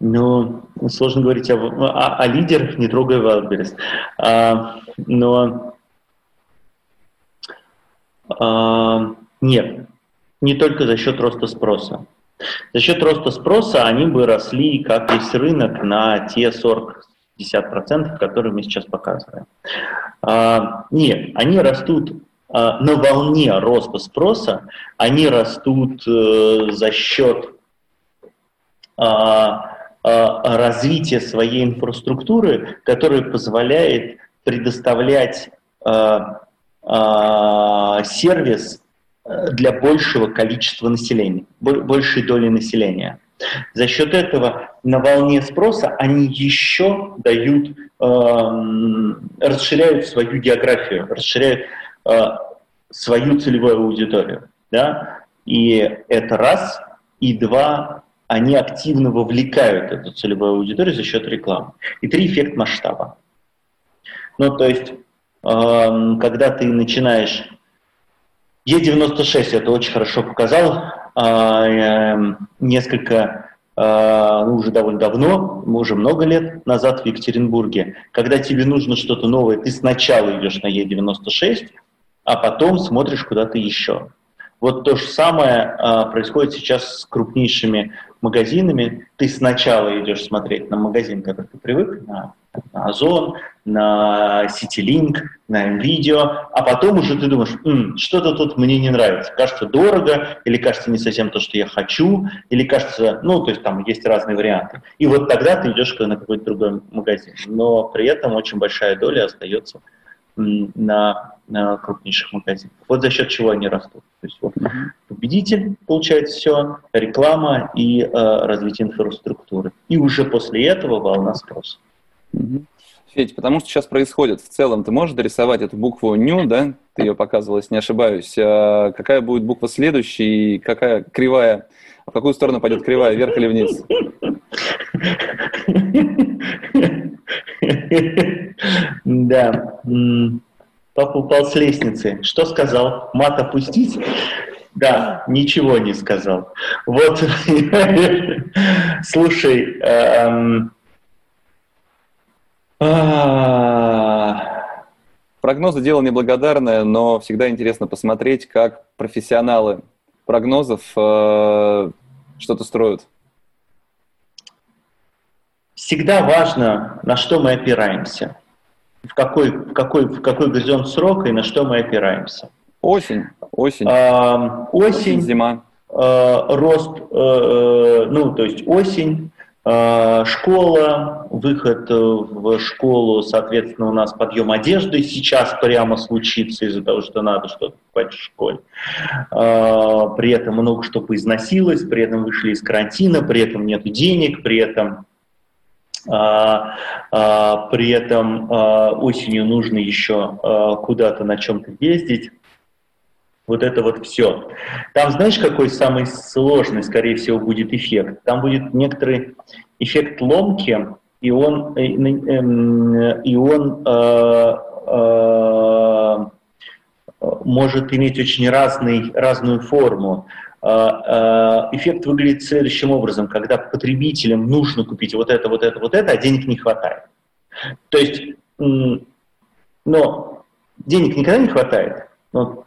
Ну, сложно говорить о, о, о лидерах, не трогая Wildberries. А, но а, нет, не только за счет роста спроса. За счет роста спроса они бы росли, как весь рынок, на те 40 50%, которые мы сейчас показываем. А, нет, они растут а, на волне роста спроса, они растут э, за счет а, развития своей инфраструктуры, которая позволяет предоставлять сервис э, для большего количества населения, большей доли населения. За счет этого на волне спроса они еще дают, э, расширяют свою географию, расширяют э, свою целевую аудиторию. Да? И это раз. И два, они активно вовлекают эту целевую аудиторию за счет рекламы. И три, эффект масштаба. Ну, то есть, э, когда ты начинаешь... Е96 это очень хорошо показал, несколько, а, ну, уже довольно давно, уже много лет назад в Екатеринбурге, когда тебе нужно что-то новое, ты сначала идешь на Е96, а потом смотришь куда-то еще. Вот то же самое а, происходит сейчас с крупнейшими магазинами. Ты сначала идешь смотреть на магазин, который ты привык, на на Озон, на CityLink, на NVIDIA, а потом уже ты думаешь, что-то тут мне не нравится, кажется дорого, или кажется не совсем то, что я хочу, или кажется, ну, то есть там есть разные варианты. И вот тогда ты идешь на какой-то другой магазин. Но при этом очень большая доля остается на, на крупнейших магазинах. Вот за счет чего они растут. То есть вот победитель получает все, реклама и э, развитие инфраструктуры. И уже после этого волна спроса. Федь, потому что сейчас происходит в целом, ты можешь дорисовать эту букву «ню», да? Ты ее показывала, если не ошибаюсь. А какая будет буква следующая и какая кривая, в какую сторону пойдет кривая, вверх или вниз? Да. Папа упал с лестницы. Что сказал? Мат опустить? Да, ничего не сказал. Вот, слушай, а... прогнозы дело неблагодарное, но всегда интересно посмотреть, как профессионалы прогнозов э, что-то строят. Всегда важно, на что мы опираемся, в какой, в какой, в какой горизонт срока и на что мы опираемся. Осень, осень. А, осень, осень, зима. А, рост, а, ну, то есть осень, а, школа, выход в школу, соответственно, у нас подъем одежды сейчас прямо случится из-за того, что надо что-то покупать в школе. А, при этом много что поизносилось, при этом вышли из карантина, при этом нет денег, при этом а, при этом осенью нужно еще куда-то на чем-то ездить. Вот это вот все. Там знаешь, какой самый сложный, скорее всего, будет эффект? Там будет некоторый эффект ломки, и он, э, эм, и он э, э, может иметь очень разный, разную форму. Эффект выглядит следующим образом, когда потребителям нужно купить вот это, вот это, вот это, а денег не хватает. То есть, но денег никогда не хватает, но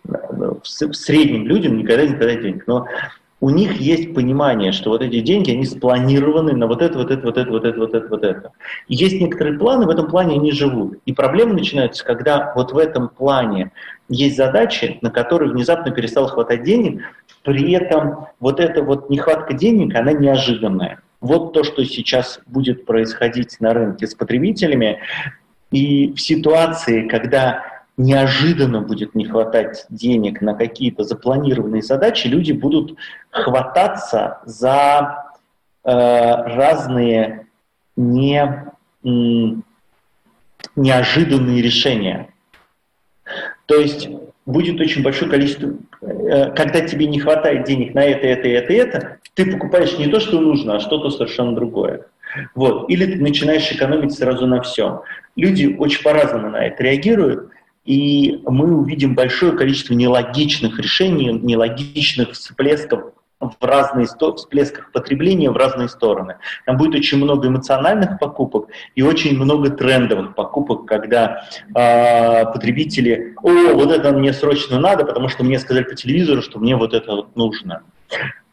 в среднем людям никогда не хватает денег. Но у них есть понимание, что вот эти деньги, они спланированы на вот это, вот это, вот это, вот это, вот это, вот это. И есть некоторые планы, в этом плане они живут. И проблемы начинаются, когда вот в этом плане есть задачи, на которые внезапно перестало хватать денег, при этом вот эта вот нехватка денег, она неожиданная. Вот то, что сейчас будет происходить на рынке с потребителями, и в ситуации, когда неожиданно будет не хватать денег на какие-то запланированные задачи, люди будут хвататься за э, разные не, неожиданные решения. То есть будет очень большое количество, э, когда тебе не хватает денег на это, это, это, это, ты покупаешь не то, что нужно, а что-то совершенно другое. Вот. Или ты начинаешь экономить сразу на всем. Люди очень по-разному на это реагируют. И мы увидим большое количество нелогичных решений, нелогичных всплесков в разные всплесках потребления в разные стороны. Там будет очень много эмоциональных покупок и очень много трендовых покупок, когда э, потребители, о, вот это мне срочно надо, потому что мне сказали по телевизору, что мне вот это вот нужно.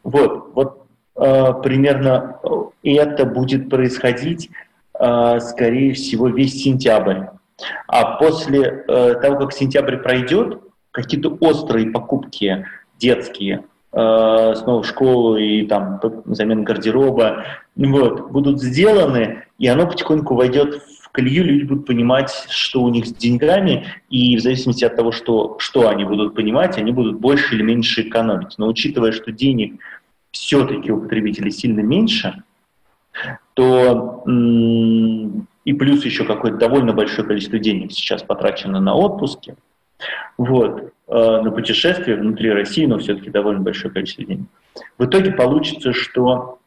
Вот, вот э, примерно это будет происходить, э, скорее всего, весь сентябрь. А после э, того, как сентябрь пройдет, какие-то острые покупки детские, э, снова в школу и там замена гардероба, вот, будут сделаны, и оно потихоньку войдет в колею, люди будут понимать, что у них с деньгами, и в зависимости от того, что, что они будут понимать, они будут больше или меньше экономить. Но учитывая, что денег все-таки у потребителей сильно меньше, то и плюс еще какое-то довольно большое количество денег сейчас потрачено на отпуски, вот, э, на путешествия внутри России, но все-таки довольно большое количество денег. В итоге получится, что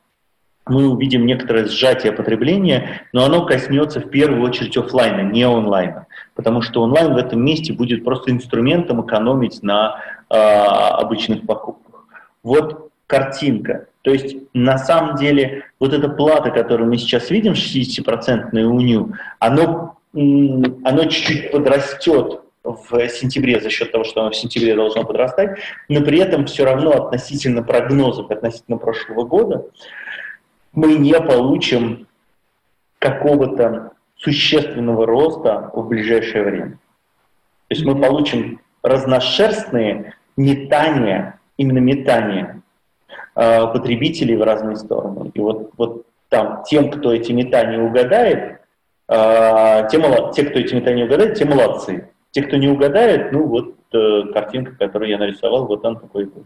мы увидим некоторое сжатие потребления, но оно коснется в первую очередь офлайна, не онлайна, потому что онлайн в этом месте будет просто инструментом экономить на э, обычных покупках. Вот картинка. То есть на самом деле вот эта плата, которую мы сейчас видим, 60% УНЮ, оно, оно чуть-чуть подрастет в сентябре за счет того, что оно в сентябре должно подрастать, но при этом все равно относительно прогнозов, относительно прошлого года, мы не получим какого-то существенного роста в ближайшее время. То есть мы получим разношерстные метания, именно метания потребителей в разные стороны. И вот, вот там тем, кто эти метания угадает, э, те, мол... те, кто эти метания угадает, те молодцы. Те, кто не угадает, ну вот э, картинка, которую я нарисовал, вот он такой был.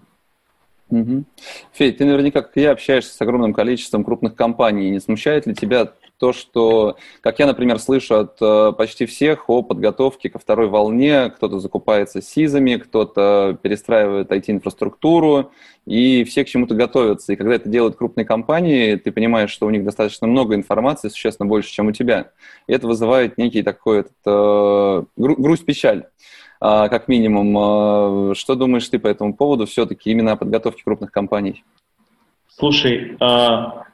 Угу. Федь, ты наверняка, как я, общаешься с огромным количеством крупных компаний. Не смущает ли тебя то, что, как я, например, слышу от э, почти всех о подготовке ко второй волне, кто-то закупается СИЗами, кто-то перестраивает IT-инфраструктуру, и все к чему-то готовятся. И когда это делают крупные компании, ты понимаешь, что у них достаточно много информации, существенно больше, чем у тебя. И это вызывает некий такой этот, э, грусть-печаль а, как минимум. Что думаешь ты по этому поводу все-таки именно о подготовке крупных компаний? Слушай, а,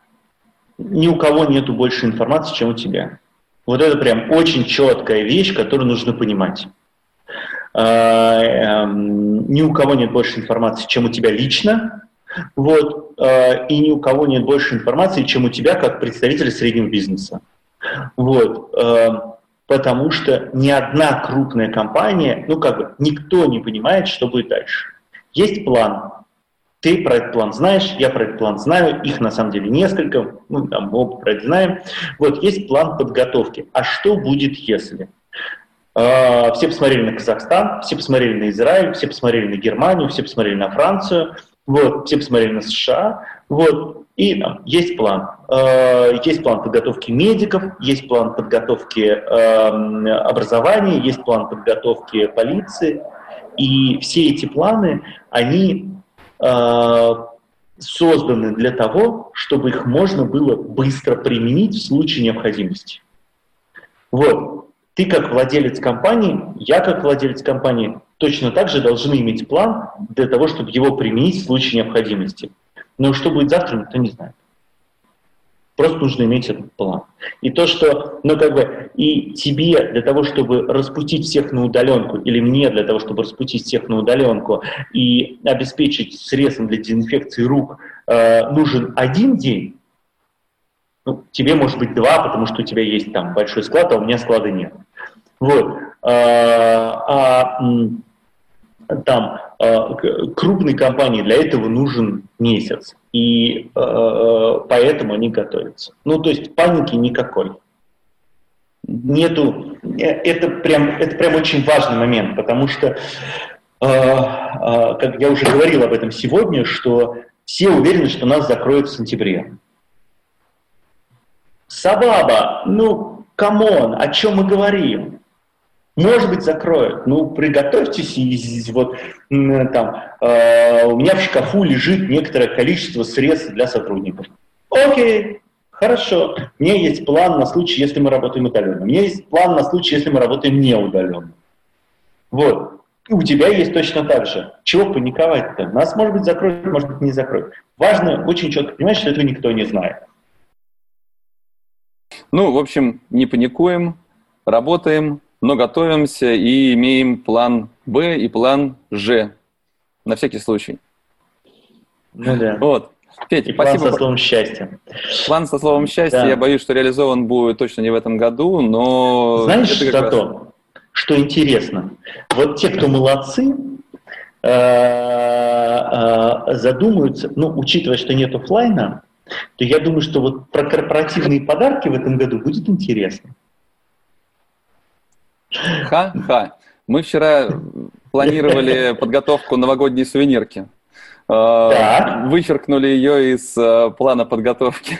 ни у кого нету больше информации, чем у тебя. Вот это прям очень четкая вещь, которую нужно понимать. А, эм, ни у кого нет больше информации, чем у тебя лично, вот, а, и ни у кого нет больше информации, чем у тебя как представителя среднего бизнеса. Вот, потому что ни одна крупная компания, ну как бы никто не понимает, что будет дальше. Есть план, ты про этот план знаешь, я про этот план знаю, их на самом деле несколько, мы там оба про это знаем. Вот есть план подготовки. А что будет, если? Uh, все посмотрели на Казахстан, все посмотрели на Израиль, все посмотрели на Германию, все посмотрели на Францию, вот, все посмотрели на США, вот, и там, есть план. Uh, есть план подготовки медиков, есть план подготовки uh, образования, есть план подготовки полиции, и все эти планы, они созданы для того, чтобы их можно было быстро применить в случае необходимости. Вот. Ты как владелец компании, я как владелец компании точно так же должны иметь план для того, чтобы его применить в случае необходимости. Но что будет завтра, никто не знает. Просто нужно иметь этот план. И то, что, ну, как бы, и тебе для того, чтобы распустить всех на удаленку, или мне для того, чтобы распустить всех на удаленку и обеспечить средством для дезинфекции рук, э, нужен один день, ну, тебе может быть два, потому что у тебя есть там большой склад, а у меня склада нет. Вот. А, а там э, крупной компании для этого нужен месяц, и э, поэтому они готовятся. Ну, то есть паники никакой. Нету, э, это прям, это прям очень важный момент, потому что, э, э, как я уже говорил об этом сегодня, что все уверены, что нас закроют в сентябре. סבבה, ну, come on, о чем мы говорим? Может быть, закроют. Ну, приготовьтесь, и вот там э, у меня в шкафу лежит некоторое количество средств для сотрудников. Окей, хорошо. У меня есть план на случай, если мы работаем удаленно. У меня есть план на случай, если мы работаем не удаленно. Вот. И у тебя есть точно так же. Чего паниковать-то? Нас, может быть, закроют, может быть, не закроют. Важно очень четко понимать, что этого никто не знает. Ну, в общем, не паникуем, работаем, но готовимся и имеем план Б и план Ж на всякий случай. Ну да. Вот. Петь, и спасибо. План со словом счастья. План со словом счастья, да. я боюсь, что реализован будет точно не в этом году, но... Знаешь, что раз... то, что интересно? Вот те, кто молодцы, э, э, задумаются, ну, учитывая, что нет офлайна, то я думаю, что вот про корпоративные подарки в этом году будет интересно. Ха-ха. Мы вчера планировали подготовку новогодней сувенирки. Да. Вычеркнули ее из э, плана подготовки.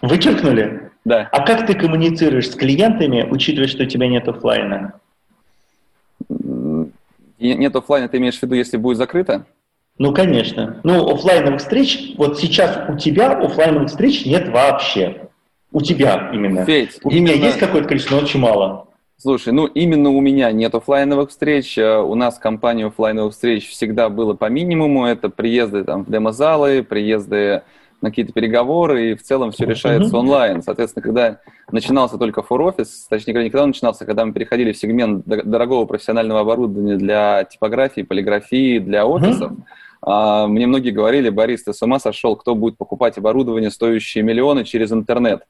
Вычеркнули? Да. А как ты коммуницируешь с клиентами, учитывая, что у тебя нет офлайна? Нет офлайна, ты имеешь в виду, если будет закрыто? Ну, конечно. Ну, офлайновых встреч, вот сейчас у тебя офлайновых встреч нет вообще. У тебя именно. Федь, у именно... меня есть какое-то количество, но очень мало. Слушай, ну именно у меня нет офлайновых встреч. Э, у нас в компании офлайновых встреч всегда было по минимуму. Это приезды там, в демозалы, приезды на какие-то переговоры, и в целом все решается онлайн. Соответственно, когда начинался только фор-офис, точнее, когда никогда начинался, когда мы переходили в сегмент дорогого профессионального оборудования для типографии, полиграфии, для офисов, uh-huh. мне многие говорили, Борис, ты с ума сошел, кто будет покупать оборудование, стоящее миллионы через интернет?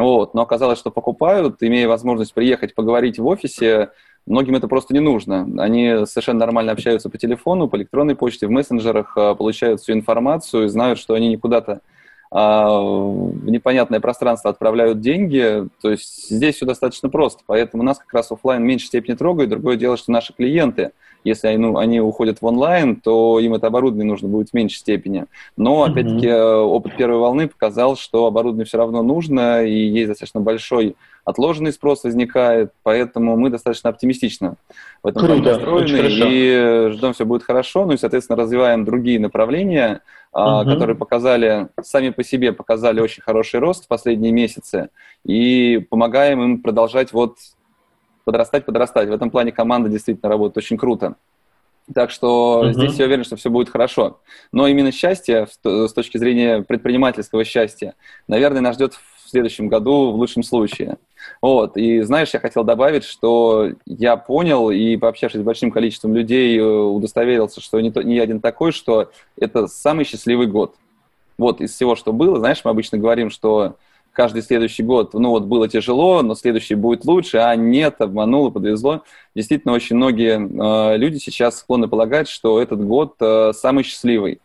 Вот. Но оказалось, что покупают, имея возможность приехать поговорить в офисе, многим это просто не нужно. Они совершенно нормально общаются по телефону, по электронной почте, в мессенджерах, а, получают всю информацию, знают, что они не куда-то в непонятное пространство отправляют деньги. То есть здесь все достаточно просто. Поэтому нас как раз офлайн в меньшей степени трогает. Другое дело, что наши клиенты Если они, ну, они уходят в онлайн, то им это оборудование нужно будет в меньшей степени. Но, опять-таки, mm-hmm. опыт первой волны показал, что оборудование все равно нужно, и есть достаточно большой отложенный спрос возникает, поэтому мы достаточно оптимистично в этом Круто, настроены и ждем, все будет хорошо. Ну и, соответственно, развиваем другие направления, угу. которые показали, сами по себе показали очень хороший рост в последние месяцы, и помогаем им продолжать вот подрастать, подрастать. В этом плане команда действительно работает очень круто. Так что uh-huh. здесь я уверен, что все будет хорошо. Но именно счастье, с точки зрения предпринимательского счастья, наверное, нас ждет в следующем году в лучшем случае. Вот. И знаешь, я хотел добавить, что я понял и пообщавшись с большим количеством людей, э, удостоверился, что не, то, не один такой, что это самый счастливый год. Вот из всего, что было, знаешь, мы обычно говорим, что каждый следующий год, ну вот было тяжело, но следующий будет лучше, а нет, обмануло, подвезло. Действительно, очень многие э, люди сейчас склонны полагать, что этот год э, самый счастливый.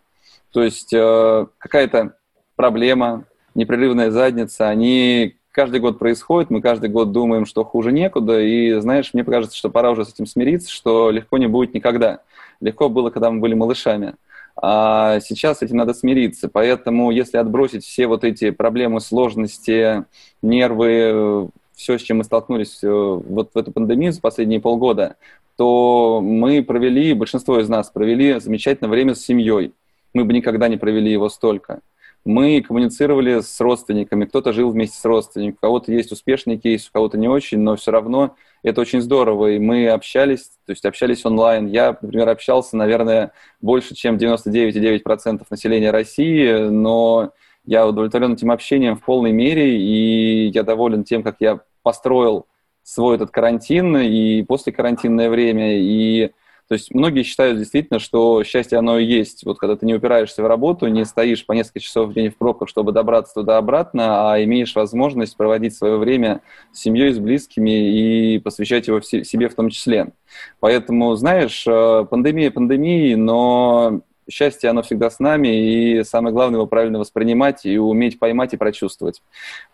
То есть э, какая-то проблема, непрерывная задница, они каждый год происходят, мы каждый год думаем, что хуже некуда, и, знаешь, мне кажется, что пора уже с этим смириться, что легко не будет никогда. Легко было, когда мы были малышами. А сейчас с этим надо смириться. Поэтому, если отбросить все вот эти проблемы, сложности, нервы, все, с чем мы столкнулись э, вот в эту пандемию за последние полгода, то мы провели, большинство из нас провели замечательное время с семьей. Мы бы никогда не провели его столько. Мы коммуницировали с родственниками, кто-то жил вместе с родственниками, у кого-то есть успешный кейс, у кого-то не очень, но все равно это очень здорово, и мы общались, то есть общались онлайн. Я, например, общался, наверное, больше, чем 99,9% населения России, но я удовлетворен этим общением в полной мере, и я доволен тем, как я построил свой этот карантин и после карантинное время, и то есть многие считают действительно, что счастье оно и есть. Вот когда ты не упираешься в работу, не стоишь по несколько часов в день в пробках, чтобы добраться туда-обратно, а имеешь возможность проводить свое время с семьей, с близкими и посвящать его себе в том числе. Поэтому, знаешь, э, пандемия пандемии, но счастье, оно всегда с нами, и самое главное его правильно воспринимать и уметь поймать и прочувствовать.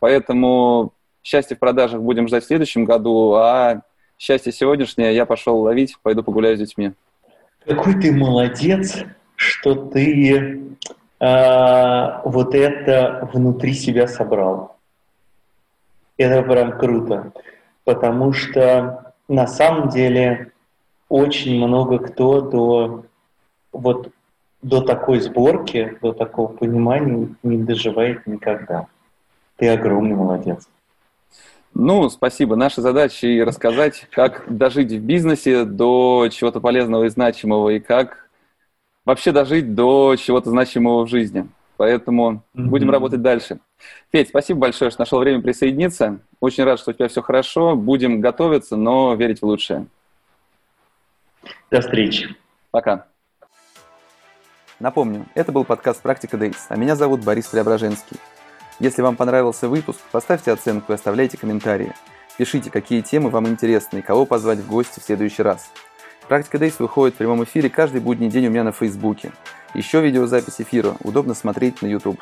Поэтому счастье в продажах будем ждать в следующем году, а счастье сегодняшнее я пошел ловить, пойду погуляю с детьми. Какой ты молодец, что ты э, вот это внутри себя собрал. Это прям круто, потому что на самом деле очень много кто до вот до такой сборки, до такого понимания не доживает никогда. Ты огромный молодец. Ну, спасибо. Наша задача и рассказать, как дожить в бизнесе до чего-то полезного и значимого, и как вообще дожить до чего-то значимого в жизни. Поэтому mm-hmm. будем работать дальше. Федь, спасибо большое, что нашел время присоединиться. Очень рад, что у тебя все хорошо. Будем готовиться, но верить в лучшее. До встречи. Пока. Напомню, это был подкаст «Практика Дейс», а меня зовут Борис Преображенский. Если вам понравился выпуск, поставьте оценку и оставляйте комментарии. Пишите, какие темы вам интересны и кого позвать в гости в следующий раз. Практика Дейс выходит в прямом эфире каждый будний день у меня на Фейсбуке. Еще видеозапись эфира удобно смотреть на YouTube.